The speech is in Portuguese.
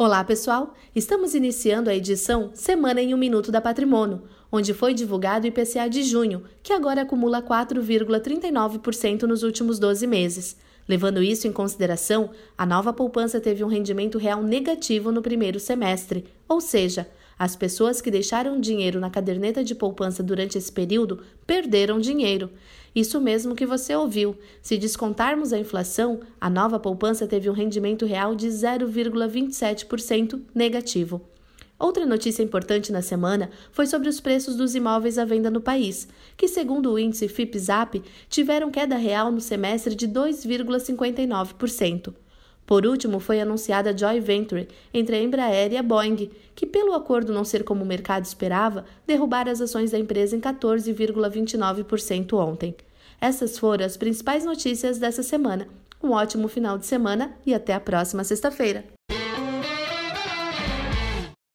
Olá, pessoal! Estamos iniciando a edição Semana em um Minuto da Patrimônio, onde foi divulgado o IPCA de junho, que agora acumula 4,39% nos últimos 12 meses. Levando isso em consideração, a nova poupança teve um rendimento real negativo no primeiro semestre, ou seja, as pessoas que deixaram dinheiro na caderneta de poupança durante esse período perderam dinheiro. Isso mesmo que você ouviu. Se descontarmos a inflação, a nova poupança teve um rendimento real de 0,27% negativo. Outra notícia importante na semana foi sobre os preços dos imóveis à venda no país, que, segundo o índice FIPZAP, tiveram queda real no semestre de 2,59%. Por último, foi anunciada a joint venture entre a Embraer e a Boeing, que, pelo acordo não ser como o mercado esperava, derrubaram as ações da empresa em 14,29% ontem. Essas foram as principais notícias dessa semana. Um ótimo final de semana e até a próxima sexta-feira.